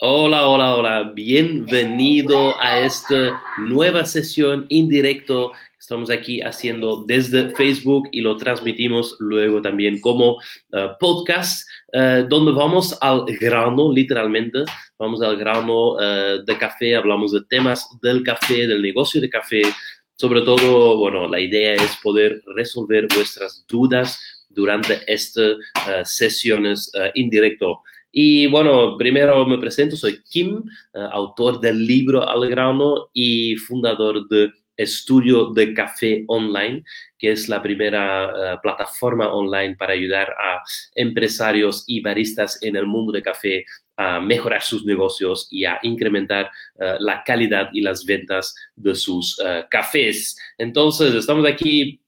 Hola, hola, hola. Bienvenido a esta nueva sesión en directo. Estamos aquí haciendo desde Facebook y lo transmitimos luego también como eh, podcast, eh, donde vamos al grano, literalmente. Vamos al grano eh, de café, hablamos de temas del café, del negocio de café. Sobre todo, bueno, la idea es poder resolver vuestras dudas durante estas sesiones en directo. Y bueno, primero me presento, soy Kim, eh, autor del libro Al grano y fundador de Estudio de Café Online, que es la primera eh, plataforma online para ayudar a empresarios y baristas en el mundo de café a mejorar sus negocios y a incrementar eh, la calidad y las ventas de sus cafés. Entonces, estamos aquí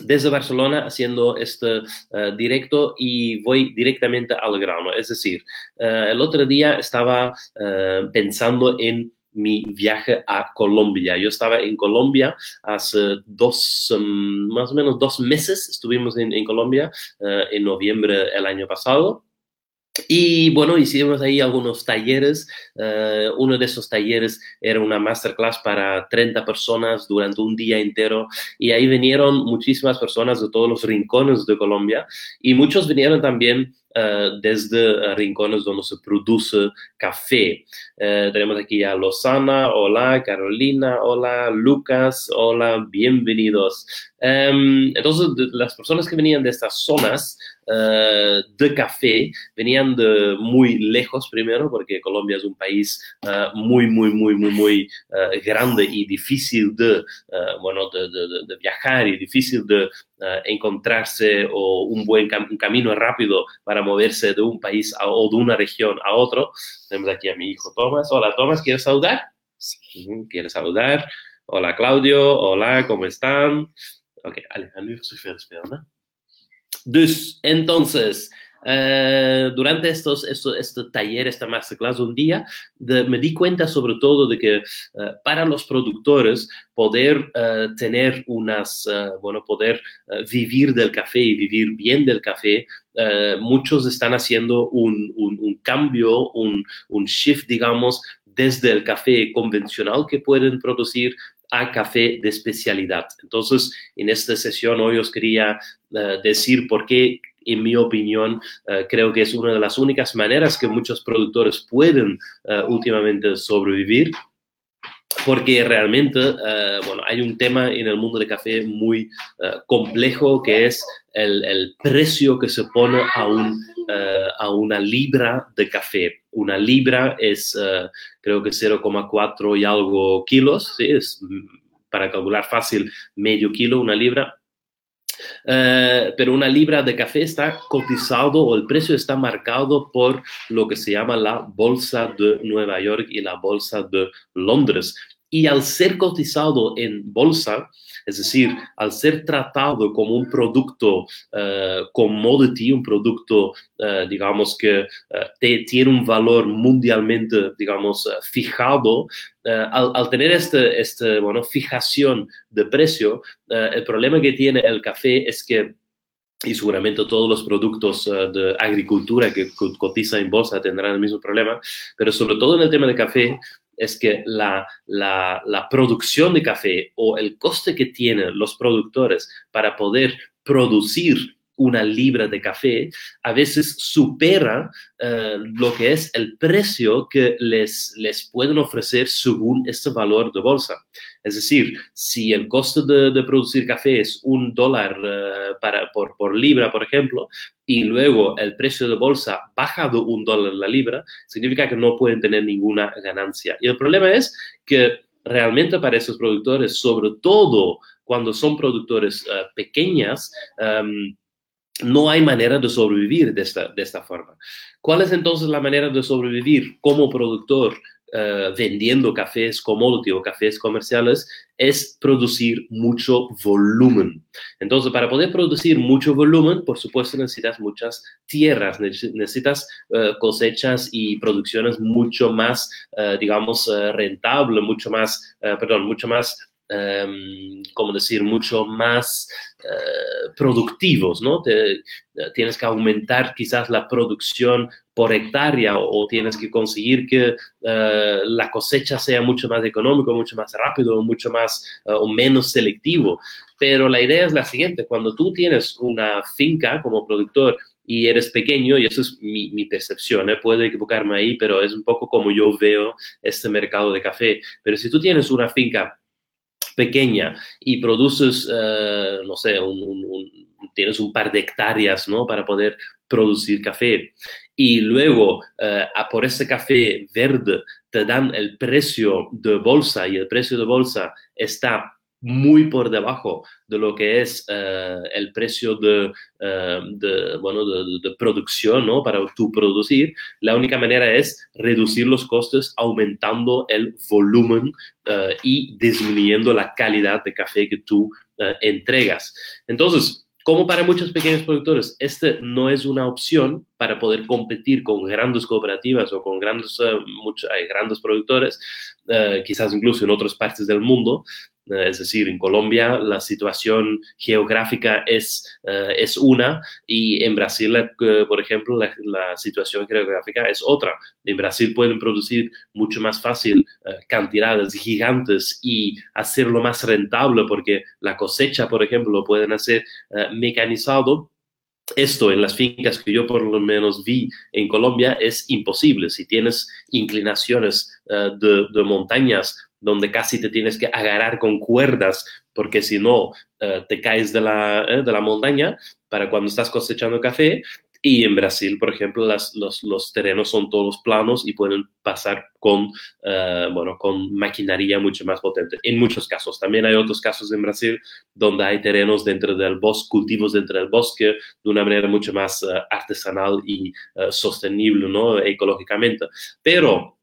desde Barcelona haciendo este eh, directo y voy directamente al grano. Es decir, eh, el otro día estaba eh, pensando en mi viaje a Colombia. Yo estaba en Colombia hace dos, mm, más o menos dos meses, estuvimos en, en Colombia en noviembre el año pasado. Y bueno, hicimos ahí algunos talleres. Eh, uno de esos talleres era una masterclass para 30 personas durante un día entero. Y ahí vinieron muchísimas personas de todos los rincones de Colombia. Y muchos vinieron también desde rincones donde se produce café. Eh, tenemos aquí a Lozana, hola, Carolina, hola, Lucas, hola, bienvenidos. Em, entonces, las personas que venían de estas zonas eh, de café venían de muy lejos primero, porque Colombia es un país muy, muy, muy, muy, muy grande y difícil de, bueno, de, de, viajar y difícil de encontrarse o un buen un camino rápido para moverse de un país o de una región a otro. Tenemos aquí a mi hijo Tomás. Hola, Tomás, ¿quieres saludar? Sí, ¿quieres saludar? Hola, Claudio. Hola, ¿cómo están? Ok, Alejandro, soy ¿no? entonces, eh, durante estos, estos, este taller, esta masterclass, un día me di cuenta sobre todo de que eh, para los productores poder eh, tener unas, bueno, poder vivir del café y vivir bien del café, muchos están haciendo un, un, un cambio, un, un shift, digamos, desde el café convencional que pueden producir a café de especialidad. Entonces, en esta sesión hoy os quería decir por qué en mi opinión, eh, creo que es una de las únicas maneras que muchos productores pueden eh, últimamente sobrevivir. Porque realmente, eh, bueno, hay un tema en el mundo del café muy complejo que es el, el, precio que se pone a, un, a una libra de café. Una libra es, creo que 0,4 y algo kilos, ¿sí? es mm, para calcular fácil medio kilo, una libra eh, pero una libra de café está cotizado o el precio está marcado por lo que se llama la Bolsa de Nueva York y la Bolsa de Londres. Y al ser cotizado en bolsa, es decir, al ser tratado como un producto uh, commodity, un producto, uh, digamos, que te, tiene un valor mundialmente, digamos, fijado, al, tener este, este, bueno, fijación de precio, el problema que tiene el café es que y seguramente todos los productos de agricultura que cotizan en bolsa tendrán el mismo problema, pero sobre todo en el tema de café, es que la, la, producción de café o el coste que tienen los productores para poder producir una libra de café a veces supera eh, lo que es el precio que les, les pueden ofrecer según este valor de bolsa. Es decir, si el costo de, producir café es un dólar eh, para, por, por, libra, por ejemplo, y luego el precio de bolsa baja de un dólar la libra, significa que no pueden tener ninguna ganancia. Y el problema es que realmente para esos productores, sobre todo cuando son productores uh, pequeñas, um, no hay manera de sobrevivir de esta, de esta forma. ¿Cuál es entonces la manera de sobrevivir como productor uh, vendiendo cafés commodity o cafés comerciales? Es producir mucho volumen. Entonces, para poder producir mucho volumen, por supuesto, necesitas muchas tierras, necesitas uh, cosechas y producciones mucho más, uh, digamos, rentables, mucho más, perdón, mucho más um, como decir, mucho más uh, productivos, ¿no? Te, tienes que aumentar quizás la producción por hectárea o, tienes que conseguir que la cosecha sea mucho más económico, mucho más rápido, mucho más o menos selectivo. Pero la idea es la siguiente, cuando tú tienes una finca como productor y eres pequeño, y eso es mi, percepción, ¿eh? puedo equivocarme ahí, pero es un poco como yo veo este mercado de café. Pero si tú tienes una finca pequeña y produces, eh, no sé, tienes un par de hectáreas, ¿no? Para poder producir café. Y luego, a por ese café verde, te dan el precio de bolsa y el precio de bolsa está muy por debajo de lo que es eh, el precio de, eh, bueno, de, producción ¿no? para tú producir, la única manera es reducir los costes aumentando el volumen eh, y disminuyendo la calidad de café que tú entregas. Entonces, como para muchos pequeños productores, este no es una opción para poder competir con grandes cooperativas o con grandes, muchos, grandes productores, quizás incluso en otras partes del mundo, es decir, en Colombia la situación geográfica es, eh, es una y en Brasil, eh, por ejemplo, la, situación geográfica es otra. En Brasil pueden producir mucho más fácil cantidades gigantes y hacerlo más rentable porque la cosecha, por ejemplo, lo pueden hacer mecanizado esto en las fincas que yo por lo menos vi en Colombia es imposible. Si tienes inclinaciones de, montañas donde casi te tienes que agarrar con cuerdas, porque si no, eh, te caes de la, eh, de la montaña para cuando estás cosechando café. Y en Brasil, por ejemplo, los, los, terrenos son todos planos y pueden pasar con, eh, bueno, con maquinaria mucho más potente. En muchos casos. También hay otros casos en Brasil donde hay terrenos dentro del bosque, cultivos dentro del bosque, de una manera mucho más artesanal y sostenible, ¿no? Ecológicamente. Pero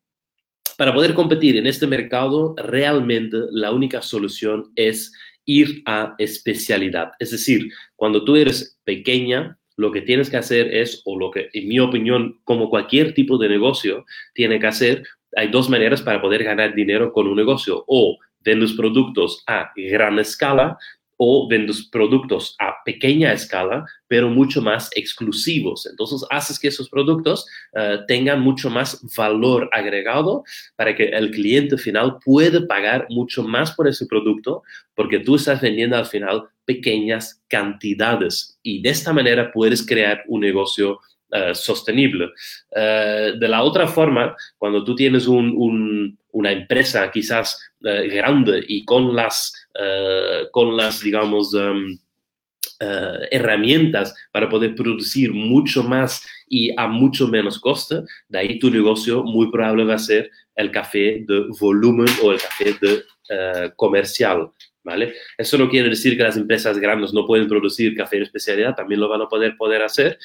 para poder competir en este mercado, realmente la única solución es ir a especialidad. Es decir, cuando tú eres pequeña, lo que tienes que hacer es, o lo que en mi opinión, como cualquier tipo de negocio, tiene que hacer, hay dos maneras para poder ganar dinero con un negocio. O vendes productos a gran escala o vendes productos a pequeña escala, pero mucho más exclusivos. Entonces, haces que esos productos eh, tengan mucho más valor agregado para que el cliente final pueda pagar mucho más por ese producto, porque tú estás vendiendo al final pequeñas cantidades y de esta manera puedes crear un negocio eh, sostenible. Eh, de la otra forma, cuando tú tienes una empresa quizás grande y con las eh, con las, digamos, eh, herramientas para poder producir mucho más y a mucho menos coste, de ahí tu negocio muy probable va a ser el café de volumen o el café de eh, comercial. ¿Vale? Eso no quiere decir que las empresas grandes no pueden producir café de especialidad, también lo van a poder, poder hacer,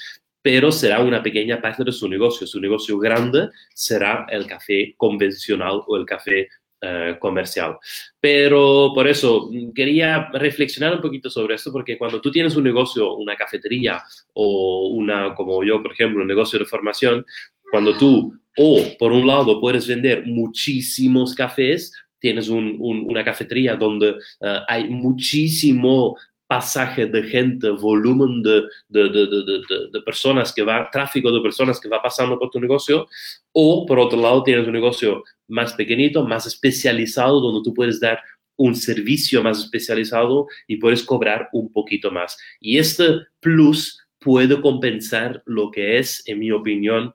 pero será una pequeña parte de su negocio. Su negocio grande será el café convencional o el café eh, comercial. Pero por eso quería reflexionar un poquito sobre esto, porque cuando tú tienes un negocio, una cafetería o una, como yo, por ejemplo, un negocio de formación, cuando tú, o por un lado, puedes vender muchísimos cafés, tienes una cafetería donde eh, hay muchísimo pasaje de gente, volumen de, de, de, de, personas que va, tráfico de personas que va pasando por tu negocio, o por otro lado tienes un negocio más pequeñito, más especializado, donde tú puedes dar un servicio más especializado y puedes cobrar un poquito más. Y este plus puede compensar lo que es, en mi opinión,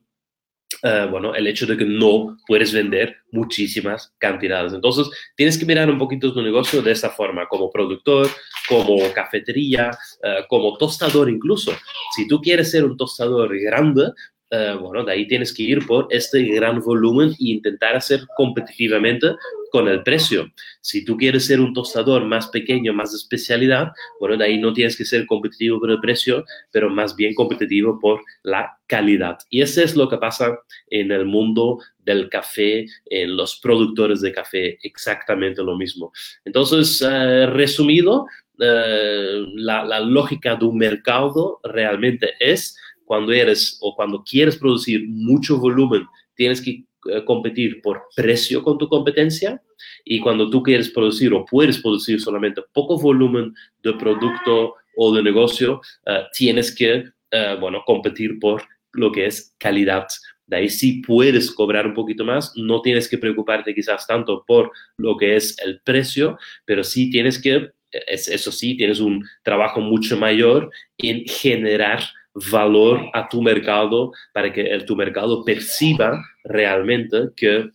eh, bueno, el hecho de que no puedes vender muchísimas cantidades. Entonces, tienes que mirar un poquito tu negocio de esta forma, como productor, como cafetería, eh, como tostador incluso. Si tú quieres ser un tostador grande, eh, bueno, de ahí tienes que ir por este gran volumen e intentar hacer competitivamente con el precio. Si tú quieres ser un tostador más pequeño, más de especialidad, bueno, de ahí no tienes que ser competitivo por el precio, pero más bien competitivo por la calidad. Y eso es lo que pasa en el mundo del café, en los productores de café, exactamente lo mismo. Entonces, eh, resumido, eh, la, la lógica de un mercado realmente es cuando eres o cuando quieres producir mucho volumen, tienes que eh, competir por precio con tu competencia y cuando tú quieres producir o puedes producir solamente poco volumen de producto o de negocio, eh, tienes que, eh, bueno, competir por lo que es calidad. De ahí sí puedes cobrar un poquito más, no tienes que preocuparte quizás tanto por lo que es el precio, pero sí tienes que, eso sí, tienes un trabajo mucho mayor en generar valor a tu mercado para que tu mercado perciba realmente que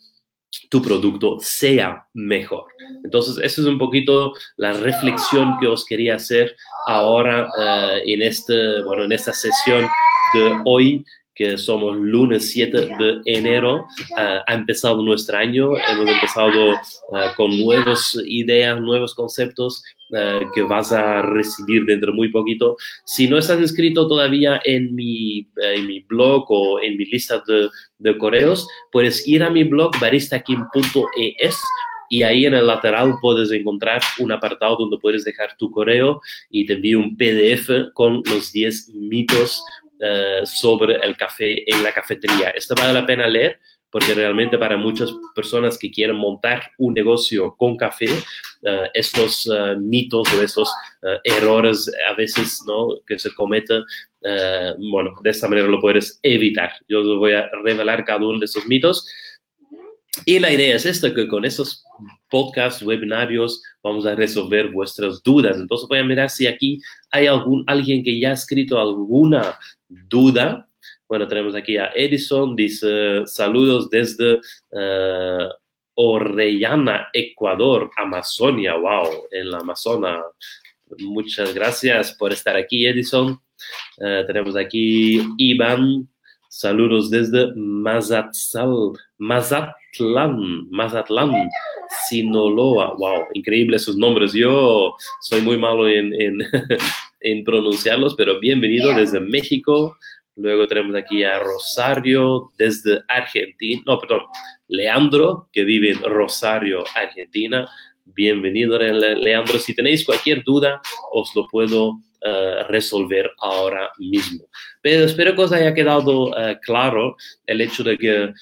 tu producto sea mejor. Entonces, esa es un poquito la reflexión que os quería hacer ahora eh, en, este, bueno, en esta sesión de hoy que somos lunes 7 de enero, uh, ha empezado nuestro año, hemos empezado uh, con nuevas ideas, nuevos conceptos uh, que vas a recibir dentro de muy poquito. Si no estás inscrito todavía en mi, en mi blog o en mi lista de, de correos, puedes ir a mi blog baristakim.es y ahí en el lateral puedes encontrar un apartado donde puedes dejar tu correo y te envío un PDF con los 10 mitos eh, sobre el café en la cafetería. Esto vale la pena leer porque realmente para muchas personas que quieren montar un negocio con café, uh, estos uh, mitos o estos errores a veces ¿no? que se cometen, bueno, de esta manera lo puedes evitar. Yo os voy a revelar cada uno de esos mitos. Y la idea es esta, que con estos podcasts, webinarios, vamos a resolver vuestras dudas. Entonces voy a mirar si aquí hay algún, alguien que ya ha escrito alguna duda. Bueno, tenemos aquí a Edison, dice saludos desde uh, Orellana, Ecuador, Amazonia, wow, en la Amazona. Muchas gracias por estar aquí, Edison. Uh, tenemos aquí Iván, saludos desde Mazatzal, Mazatlán, Mazatlán, Sinaloa. Wow, increíble sus nombres. Yo soy muy malo en, en pronunciarlos, pero bienvenido desde México. Luego tenemos aquí a Rosario desde Argentina, no, perdón, Leandro, que vive en Rosario, Argentina. Bienvenido, Leandro. Si tenéis cualquier duda, os lo puedo uh, resolver ahora mismo. Pero espero que os haya quedado uh, claro el hecho de que uh,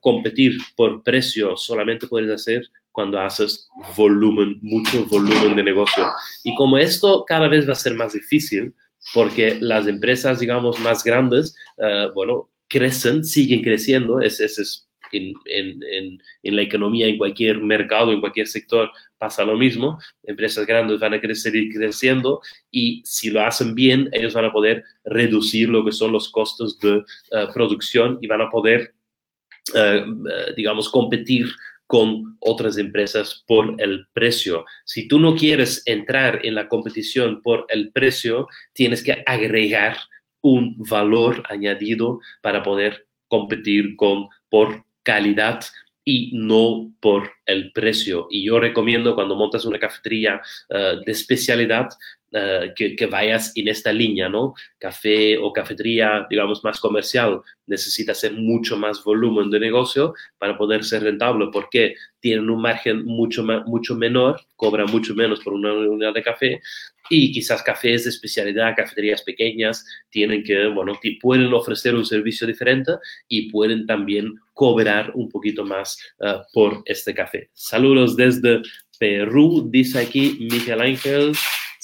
competir por precio solamente puedes hacer cuando haces volumen, mucho volumen de negocio. Y como esto cada vez va a ser más difícil, porque las empresas, digamos, más grandes, uh, bueno, crecen, siguen creciendo, ese, es en, en, en, la economía, en cualquier mercado, en cualquier sector, pasa lo mismo. Empresas grandes van a crecer y creciendo y si lo hacen bien, ellos van a poder reducir lo que son los costos de uh, producción y van a poder, uh, digamos, competir con otras empresas por el precio. Si tú no quieres entrar en la competición por el precio, tienes que agregar un valor añadido para poder competir con por calidad y no por el precio. Y yo recomiendo cuando montas una cafetería uh, de especialidad, uh, que, que, vayas en esta línea, ¿no? Café o cafetería, digamos, más comercial, necesita ser mucho más volumen de negocio para poder ser rentable, porque tienen un margen mucho, mucho menor, cobran mucho menos por una unidad de café, y quizás cafés de especialidad, cafeterías pequeñas, tienen que, bueno, pueden ofrecer un servicio diferente y pueden también cobrar un poquito más uh, por este café. Saludos desde Perú, dice aquí Miguel Ángel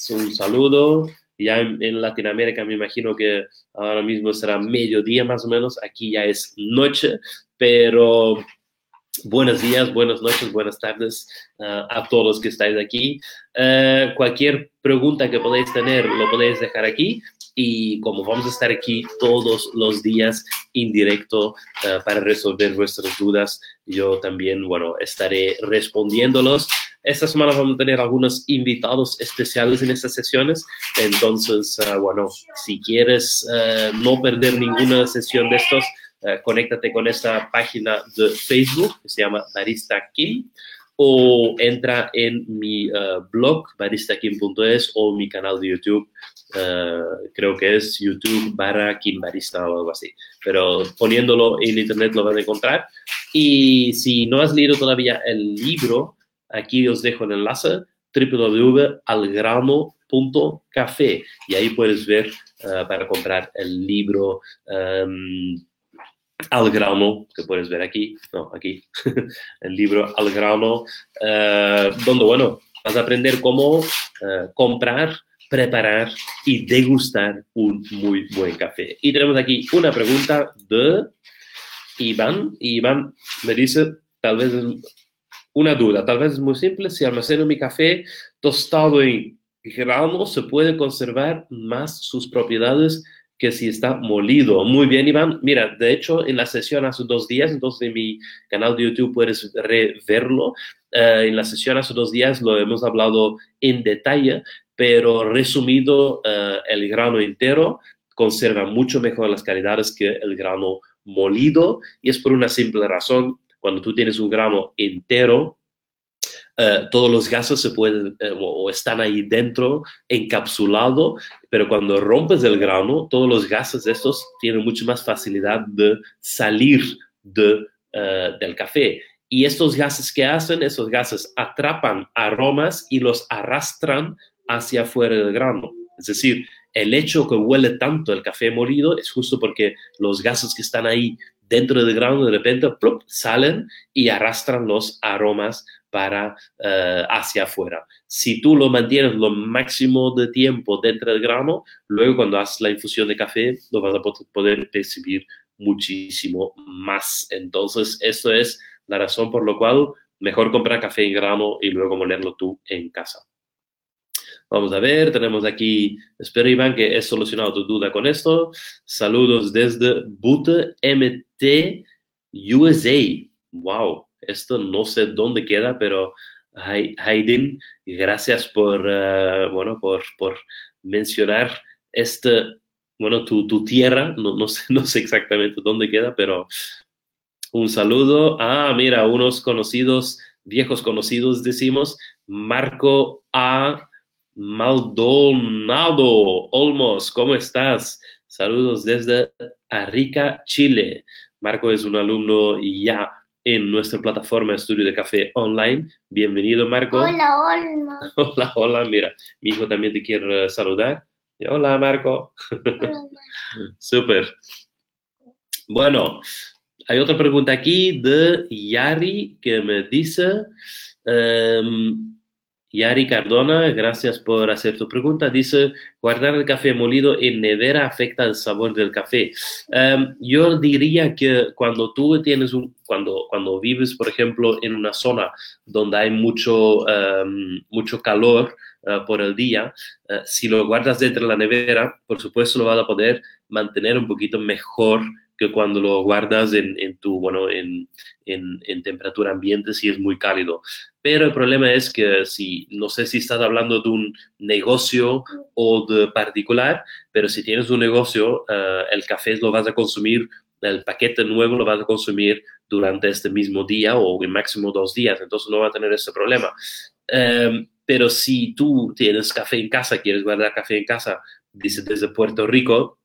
un saludo. Ya en, en, Latinoamérica me imagino que ahora mismo será mediodía más o menos, aquí ya es noche, pero buenos días, buenas noches, buenas tardes uh, a todos los que estáis aquí. Uh, cualquier pregunta que podáis tener lo podéis dejar aquí y como vamos a estar aquí todos los días en directo uh, para resolver vuestras dudas, yo también, bueno, estaré respondiéndolos. Esta semana vamos a tener algunos invitados especiales en estas sesiones, entonces, uh, bueno, si quieres uh, no perder ninguna sesión de estos, conéctate con esta página de Facebook que se llama Barista Kim o entra en mi uh, blog baristakim.es o mi canal de YouTube, uh, creo que es YouTube barra Kim Barista o algo así. Pero poniéndolo en internet lo van a encontrar. Y si no has leído todavía el libro, aquí os dejo el enlace www.algrano.café y ahí puedes ver uh, para comprar el libro. Um, al que puedes ver aquí, no, aquí, el libro Al grano, uh, donde, bueno, vas a aprender cómo uh, comprar preparar y degustar un muy buen café. Y tenemos aquí una pregunta de Iván. Iván me dice, tal vez una duda, tal vez es muy simple, si almaceno mi café tostado en grano, ¿se puede conservar más sus propiedades que si está molido? Muy bien, Iván. Mira, de hecho, en la sesión hace dos días, entonces en mi canal de YouTube puedes reverlo. Eh, en la sesión hace dos días lo hemos hablado en detalle, pero resumido, eh, el grano entero conserva mucho mejor las calidades que el grano molido y es por una simple razón cuando tú tienes un grano entero, eh, todos los gases se pueden eh, o, están ahí dentro, encapsulado, pero cuando rompes el grano, todos los gases estos tienen mucho más facilidad de salir eh, del café. Y estos gases que hacen, esos gases atrapan aromas y los arrastran hacia afuera del grano. Es decir, el hecho que huele tanto el café molido es justo porque los gases que están ahí dentro del grano de repente salen y arrastran los aromas para eh, hacia afuera. Si tú lo mantienes lo máximo de tiempo dentro del grano, luego cuando haces la infusión de café lo vas a poder percibir muchísimo más. Entonces, esto es la razón por la cual mejor comprar café en grano y luego molerlo tú en casa. Vamos a ver, tenemos aquí, espero Iván que he solucionado tu duda con esto. Saludos desde Butte MT USA. Wow, esto no sé dónde queda, pero Hayden, gracias por, uh, bueno, por, por mencionar este, bueno, tu, tu tierra, no, no, sé, no sé exactamente dónde queda, pero un saludo. Ah, mira, unos conocidos, viejos conocidos, decimos, Marco A. Maldonado Olmos, ¿cómo estás? Saludos desde Arica, Chile. Marco es un alumno ya en nuestra plataforma Estudio de Café Online. Bienvenido, Marco. Hola, hola. Hola, hola. Mira, mi hijo también te quiere saludar. Hola, Marco. Hola, Súper. Bueno, hay otra pregunta aquí de Yari que me dice... Em, Yari Cardona, gracias por hacer tu pregunta. Dice, guardar el café molido en nevera afecta el sabor del café. Em, yo diría que cuando tú tienes un, cuando, cuando vives, por ejemplo, en una zona donde hay mucho, em, mucho calor eh, por el día, eh, si lo guardas dentro de la nevera, por supuesto lo vas a poder mantener un poquito mejor que cuando lo guardas en, en tu, bueno, en, en, en, temperatura ambiente si es muy cálido. Pero el problema es que si, no sé si estás hablando de un negocio o de particular, pero si tienes un negocio, uh, el café lo vas a consumir, el paquete nuevo lo vas a consumir durante este mismo día o en máximo dos días, entonces no va a tener ese problema. Um, pero si tú tienes café en casa, quieres guardar café en casa, dice desde Puerto Rico,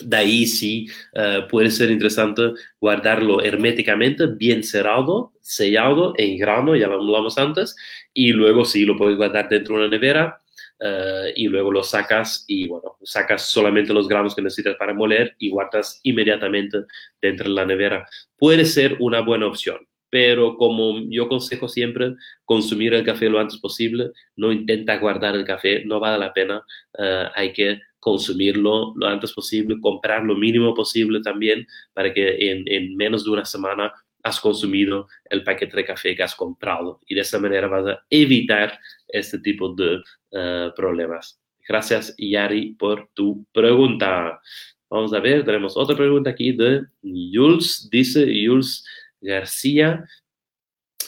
de ahí sí uh, puede ser interesante guardarlo herméticamente, bien cerrado, sellado en grano, ya lo hablamos antes, y luego sí lo puedes guardar dentro de una nevera uh, y luego lo sacas y bueno, sacas solamente los granos que necesitas para moler y guardas inmediatamente dentro de la nevera. Puede ser una buena opción. Pero como yo aconsejo siempre, consumir el café lo antes posible, no intenta guardar el café, no vale la pena, uh, hay que consumirlo lo antes posible, comprar lo mínimo posible también para que en, en, menos de una semana has consumido el paquete de café que has comprado y de esa manera vas a evitar este tipo de uh, problemas. Gracias, Yari, por tu pregunta. Vamos a ver, tenemos otra pregunta aquí de Jules. Dice Jules García,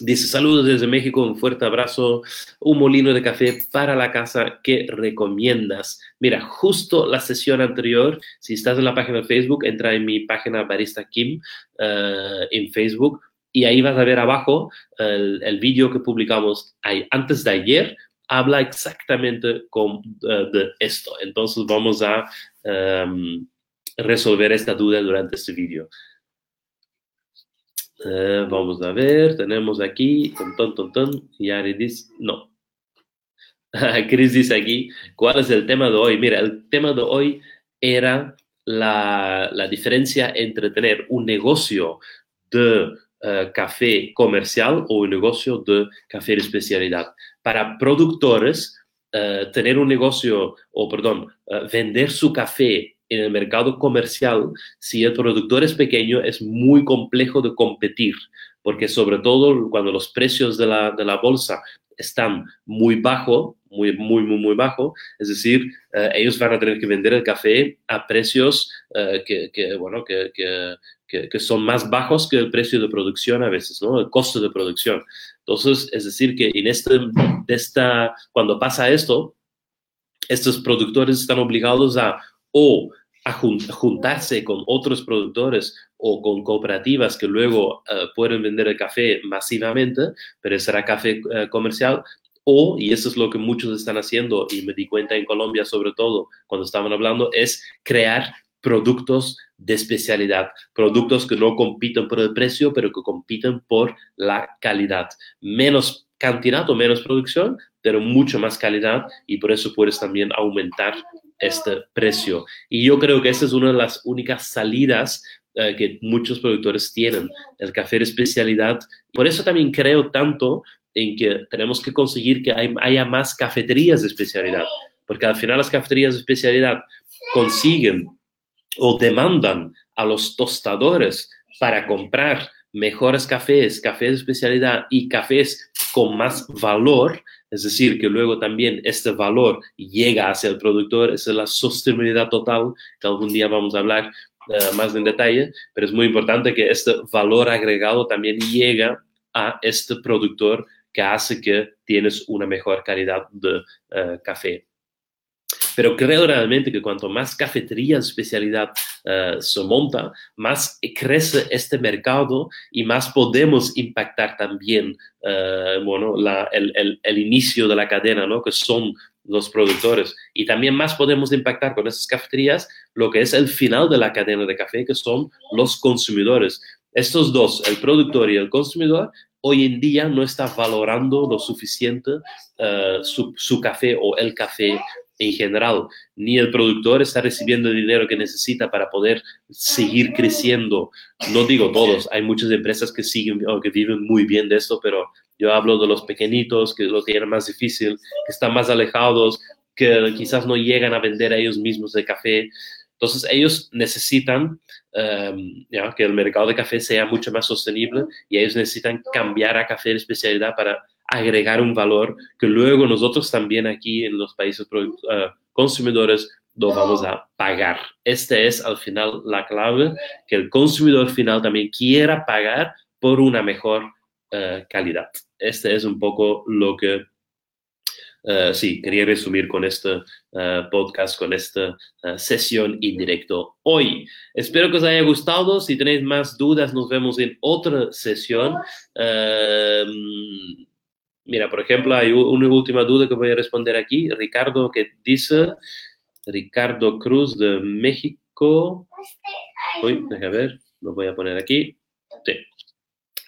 Dice, saludos desde México, un fuerte abrazo, un molino de café para la casa que recomiendas. Mira, justo la sesión anterior, si estás en la página de Facebook, entra en mi página Barista Kim uh, en Facebook y ahí vas a ver abajo el, el vídeo que publicamos ahí, antes de ayer, habla exactamente con, uh, de esto. Entonces vamos a um, resolver esta duda durante este vídeo. Eh, vamos a ver, tenemos aquí, ton, ton, ton, Yari dice, no. Chris dice aquí, ¿cuál es el tema de hoy? Mira, el tema de hoy era la, la diferencia entre tener un negocio de uh, café comercial o un negocio de café de especialidad. Para productores, tener un negocio, o perdón, vender su café en el mercado comercial, si el productor es pequeño, es muy complejo de competir, porque sobre todo cuando los precios de la, de la bolsa están muy bajo, muy, muy, muy, muy bajo, es decir, eh, ellos van a tener que vender el café a precios eh, que, que, bueno, que, que, que, son más bajos que el precio de producción a veces, ¿no? El costo de producción. Entonces, es decir, que en este, esta, cuando pasa esto, estos productores están obligados a o a juntarse con otros productores o con cooperativas que luego eh, pueden vender el café masivamente, pero será café eh, comercial, o, y eso es lo que muchos están haciendo, y me di cuenta en Colombia sobre todo cuando estaban hablando, es crear productos de especialidad, productos que no compiten por el precio, pero que compiten por la calidad. Menos cantidad o menos producción, pero mucho más calidad y por eso puedes también aumentar este precio. Y yo creo que esta es una de las únicas salidas eh, que muchos productores tienen, el café de especialidad. Por eso también creo tanto en que tenemos que conseguir que haya más cafeterías de especialidad, porque al final las cafeterías de especialidad consiguen o demandan a los tostadores para comprar mejores cafés, cafés de especialidad y cafés con más valor, es decir, que luego también este valor llega hacia el productor, esa es la sostenibilidad total, que algún día vamos a hablar eh, más en detalle, pero es muy importante que este valor agregado también llega a este productor que hace que tienes una mejor calidad de eh, café. Pero creo realmente que cuanto más cafeterías de especialidad uh, se monta, más crece este mercado y más podemos impactar también uh, bueno, la, el, el, el, inicio de la cadena, ¿no? que son los productores. Y también más podemos impactar con esas cafeterías lo que es el final de la cadena de café, que son los consumidores. Estos dos, el productor y el consumidor, hoy en día no está valorando lo suficiente uh, su, su, café o el café en general, ni el productor está recibiendo el dinero que necesita para poder seguir creciendo. No digo todos, hay muchas empresas que siguen o que viven muy bien de esto, pero yo hablo de los pequeñitos que lo tienen más difícil, que están más alejados, que quizás no llegan a vender a ellos mismos el café. Entonces ellos necesitan um, ya, que el mercado de café sea mucho más sostenible y ellos necesitan cambiar a café de especialidad para agregar un valor que luego nosotros también aquí en los países uh, consumidores lo vamos a pagar. Esta es al final la clave, que el consumidor final también quiera pagar por una mejor uh, calidad. Este es un poco lo que Uh, sí, quería resumir con este uh, podcast, con esta sesión en directo hoy. Espero que os haya gustado. Si tenéis más dudas, nos vemos en otra sesión. Mira, por ejemplo, hay una última duda que voy a responder aquí. Ricardo que dice, Ricardo Cruz de México. Uy, déjame ver, lo voy a poner aquí. Sí.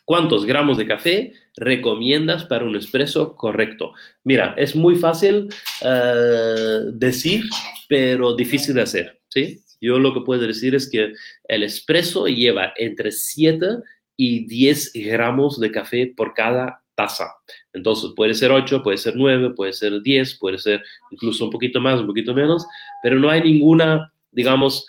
¿Cuántos gramos de café recomiendas para un espresso correcto? Mira, es muy fácil uh, decir, pero difícil de hacer, ¿sí? Yo lo que puedo decir es que el espresso lleva entre 7 y 10 gramos de café por cada Entonces puede ser 8, puede ser 9, puede ser 10, puede ser incluso un poquito más, un poquito menos, pero no hay ninguna, digamos,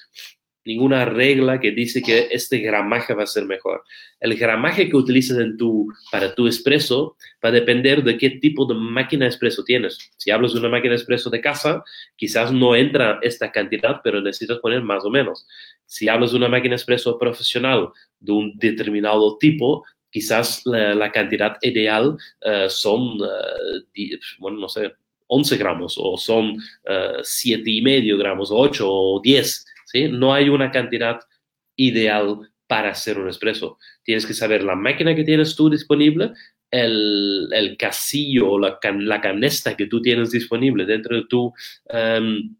ninguna regla que dice que este gramaje va a ser mejor. El gramaje que utilizas en tu, para tu expreso va a depender de qué tipo de máquina expreso tienes. Si hablas de una máquina expreso de casa, quizás no entra esta cantidad, pero necesitas poner más o menos. Si hablas de una máquina expreso profesional de un determinado tipo, quizás la, cantidad ideal uh, son, uh, bueno, no sé, 11 gramos o son uh, 7 y medio gramos, o 8 o 10, ¿sí? No hay una cantidad ideal para hacer un espresso. Tienes que saber la máquina que tienes tú disponible, el, el casillo o la, can, la, canesta que tú tienes disponible dentro de tu... Um,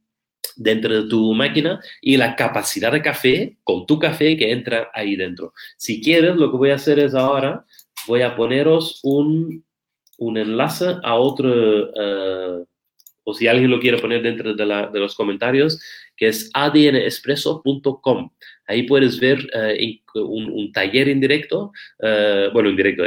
dentro de tu máquina y la capacidad de café con tu café que entra ahí dentro. Si quieres, lo que voy a hacer es ahora, voy a poneros un, un enlace a otro, uh, o si alguien lo quiere poner dentro de, la, los comentarios, que es adnespresso.com. Ahí puedes ver uh, un, taller en directo, uh, bueno, en directo,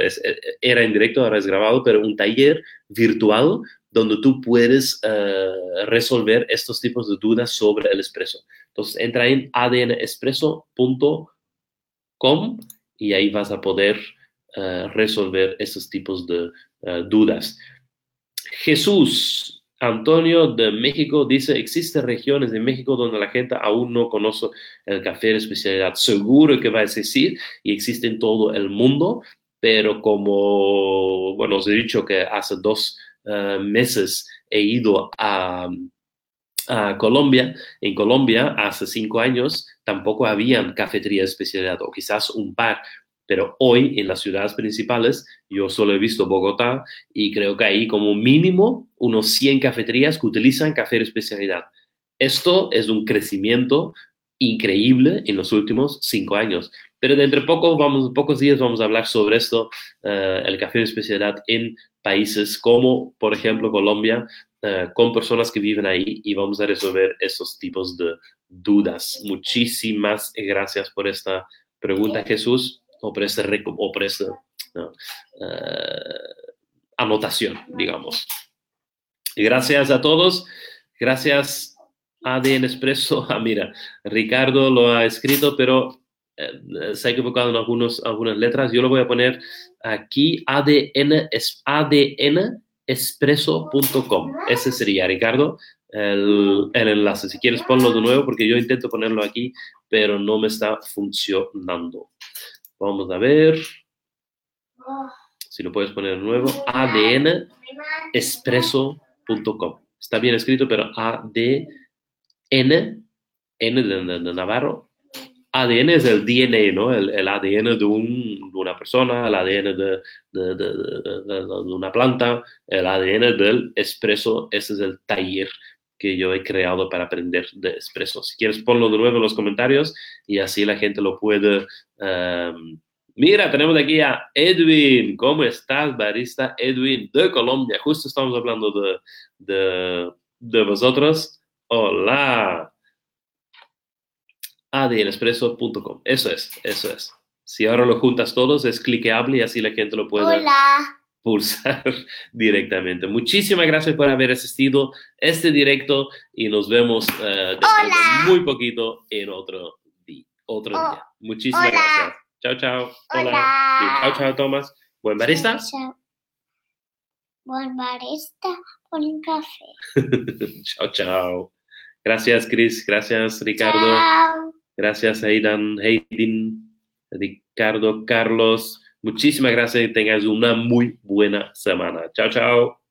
era en directo, ahora es grabado, pero un taller virtual donde tú puedes eh, resolver estos tipos de dudas sobre el expreso. Entonces, entra en adnespresso.com y ahí vas a poder eh, resolver esos tipos de dudas. Jesús Antonio de México dice, existen regiones de México donde la gente aún no conoce el café de especialidad. Seguro que va a decir, y existe en todo el mundo, pero como, bueno, os he dicho que hace dos eh, meses he ido a, a, Colombia. En Colombia, hace cinco años, tampoco habían cafeterías especialidad, o quizás un par, pero hoy en las ciudades principales, yo solo he visto Bogotá y creo que hay como mínimo unos 100 cafeterías que utilizan café de especialidad. Esto es un crecimiento increíble en los últimos cinco años. Pero dentro de poco, vamos, pocos días vamos a hablar sobre esto, eh, el café de especialidad en países como, por ejemplo, Colombia, eh, con personas que viven ahí y vamos a resolver esos tipos de dudas. Muchísimas gracias por esta pregunta, Jesús o por esta, o por esta uh, anotación, digamos. gracias a todos. Gracias ADN Expreso. Ah, mira, Ricardo lo ha escrito, pero eh, se ha equivocado en algunos, algunas letras. Yo lo voy a poner aquí, ADN, es adnexpreso.com. Ese sería, Ricardo, el, enlace. Si quieres, ponlo de nuevo porque yo intento ponerlo aquí, pero no me está funcionando. Vamos a ver. Si lo puedes poner de nuevo. adnespresso.com. Está bien escrito, pero ADN, N de, Navarro. ADN es el DNA, ¿no? El, ADN de, un, de, una persona, el ADN de, una planta, el ADN del espresso. Ese es el taller que yo he creado para aprender de expreso. Si quieres, ponlo de nuevo en los comentarios y así la gente lo puede... Um, mira, tenemos aquí a Edwin. ¿Cómo estás, barista Edwin de Colombia? Justo estamos hablando de, de, de vosotros. Hola. adnexpreso.com. Eso es, eso es. Si ahora lo juntas todos, es cliqueable y así la gente lo puede... Hola pulsar directamente. Muchísimas gracias por haber asistido este directo y nos vemos uh, muy poquito en otro, día. Otro día. Muchísimas gracias. Chao, chao. Hola. Chao, chao, Tomás. ¿Buen barista? Buen barista con café. chao, chao. Gracias, Chris. Gracias, Ricardo. Gracias, Aidan, Hayden, Ricardo, Carlos. Muchísimas gracias y tengas una muy buena semana. Chao, chao.